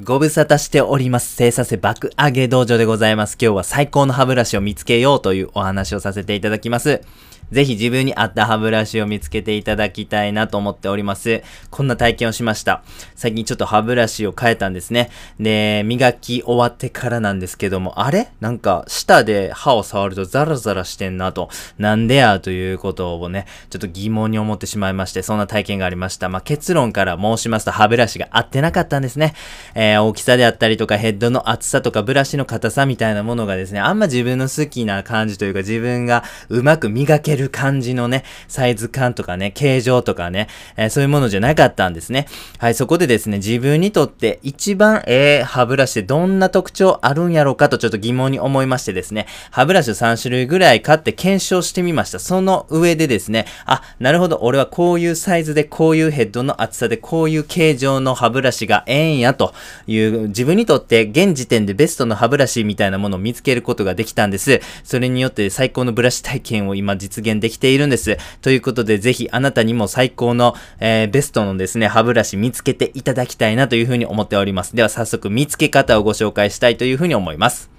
ご無沙汰しております。生させ爆上げ道場でございます。今日は最高の歯ブラシを見つけようというお話をさせていただきます。ぜひ自分に合った歯ブラシを見つけていただきたいなと思っております。こんな体験をしました。最近ちょっと歯ブラシを変えたんですね。で、磨き終わってからなんですけども、あれ？なんか舌で歯を触るとザラザラしてんなと、なんでやということをね、ちょっと疑問に思ってしまいまして、そんな体験がありました。まあ、結論から申しますと歯ブラシが合ってなかったんですね。えー大きさであったりとかヘッドの厚さとかブラシの硬さみたいなものがですね、あんま自分の好きな感じというか自分がうまく磨けるる感じのね、サイズ感とかね、形状とかね、えーそういうものじゃなかったんですね。はい、そこでですね、自分にとって一番ええ歯ブラシでどんな特徴あるんやろうかとちょっと疑問に思いましてですね、歯ブラシを3種類ぐらい買って検証してみました。その上でですね、あ、なるほど、俺はこういうサイズでこういうヘッドの厚さでこういう形状の歯ブラシがええんやという自分にとって現時点でベストの歯ブラシみたいなものを見つけることができたんです。それによって最高のブラシ体験を今実現できているんです。ということでぜひあなたにも最高の、えーベストのですね、歯ブラシ見つけていただきたいなというふうに思っております。では早速見つけ方をご紹介したいというふうに思います。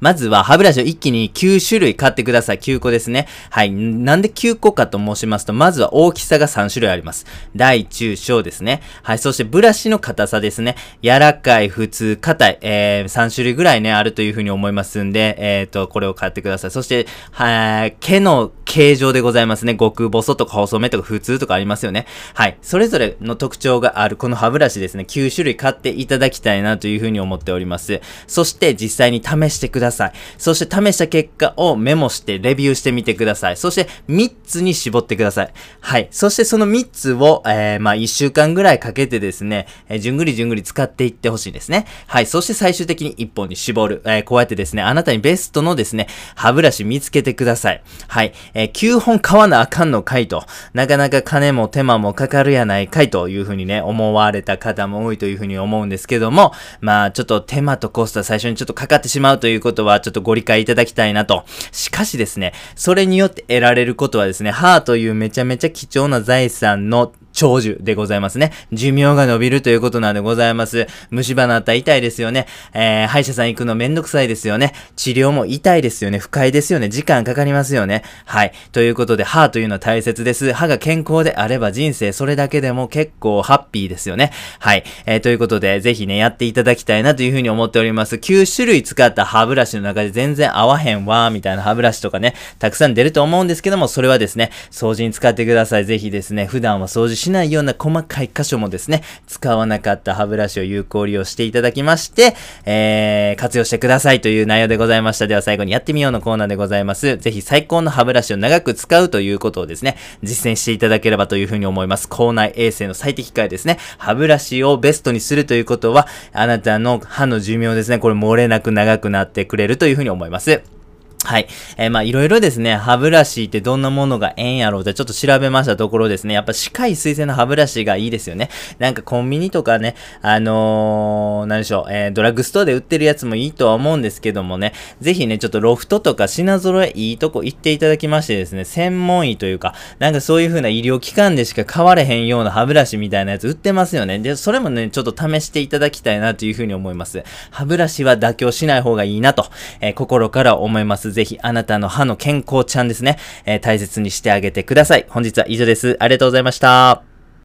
まずは歯ブラシを一気に9種類買ってください。9個ですね。はい。なんで9個かと申しますと、まずは大きさが3種類あります。大、中、小ですね。はい。そしてブラシの硬さですね。柔らかい、普通、硬い、えー、3種類ぐらいね、あるというふうに思いますんで、えっ、と、これを買ってください。そして、はい、毛の形状でございますね。極細とか細めとか普通とかありますよね。はい。それぞれの特徴があるこの歯ブラシですね。9種類買っていただきたいなというふうに思っております。そして実際に試してください。ださいそして試した結果をメモしてレビューしてみてください。そして3つに絞ってください。はい。そしてその3つを、えー、まあ1週間ぐらいかけてですね、えーじゅんぐりじゅんぐり使っていってほしいですね。はい。そして最終的に1本に絞る。えーこうやってですね、あなたにベストのですね、歯ブラシ見つけてください。はい。えー9本買わなあかんのかいと。なかなか金も手間もかかるやないかいというふうにね、思われた方も多いというふうに思うんですけども、まあちょっと手間とコストは最初にちょっとかかってしまうということとはちょっとご理解いただきたいなと。しかしですね、それによって得られることはですね、歯というめちゃめちゃ貴重な財産の長寿でございますね。寿命が伸びるということなんでございます。虫歯なったら痛いですよね。えー、歯医者さん行くのめんどくさいですよね。治療も痛いですよね。不快ですよね。時間かかりますよね。はい。ということで、歯というのは大切です。歯が健康であれば人生それだけでも結構ハッピーですよね。はい。えー、ということで、ぜひね、やっていただきたいなというふうに思っております。9種類使った歯ブラシの中で全然合わへんわー、みたいな歯ブラシとかね、たくさん出ると思うんですけども、それはですね、掃除に使ってください。ぜひですね、普段は掃除ししないような細かい箇所もですね、使わなかった歯ブラシを有効利用していただきまして、えー、活用してくださいという内容でございました。では最後にやってみようのコーナーでございます。ぜひ最高の歯ブラシを長く使うということをですね、実践していただければというふうに思います。口内衛生の最適解ですね。歯ブラシをベストにするということは、あなたの歯の寿命ですね、これ漏れなく長くなってくれるというふうに思います。はい。えーまあ、いろいろですね、歯ブラシってどんなものがええんやろうってちょっと調べましたところですね、やっぱ歯科医推薦の歯ブラシがいいですよね。なんかコンビニとかね、あのー、何でしょう、えードラッグストアで売ってるやつもいいとは思うんですけどもね、ぜひね、ちょっとロフトとか品揃えいいとこ行っていただきましてですね、専門医というか、なんかそういう風な医療機関でしか買われへんような歯ブラシみたいなやつ売ってますよね。で、それもね、ちょっと試していただきたいなという風に思います。歯ブラシは妥協しない方がいいなと、え心から思います。ぜひあなたの歯の健康ちゃんですね、えー大切にしてあげてください。本日は以上です。ありがとうございました。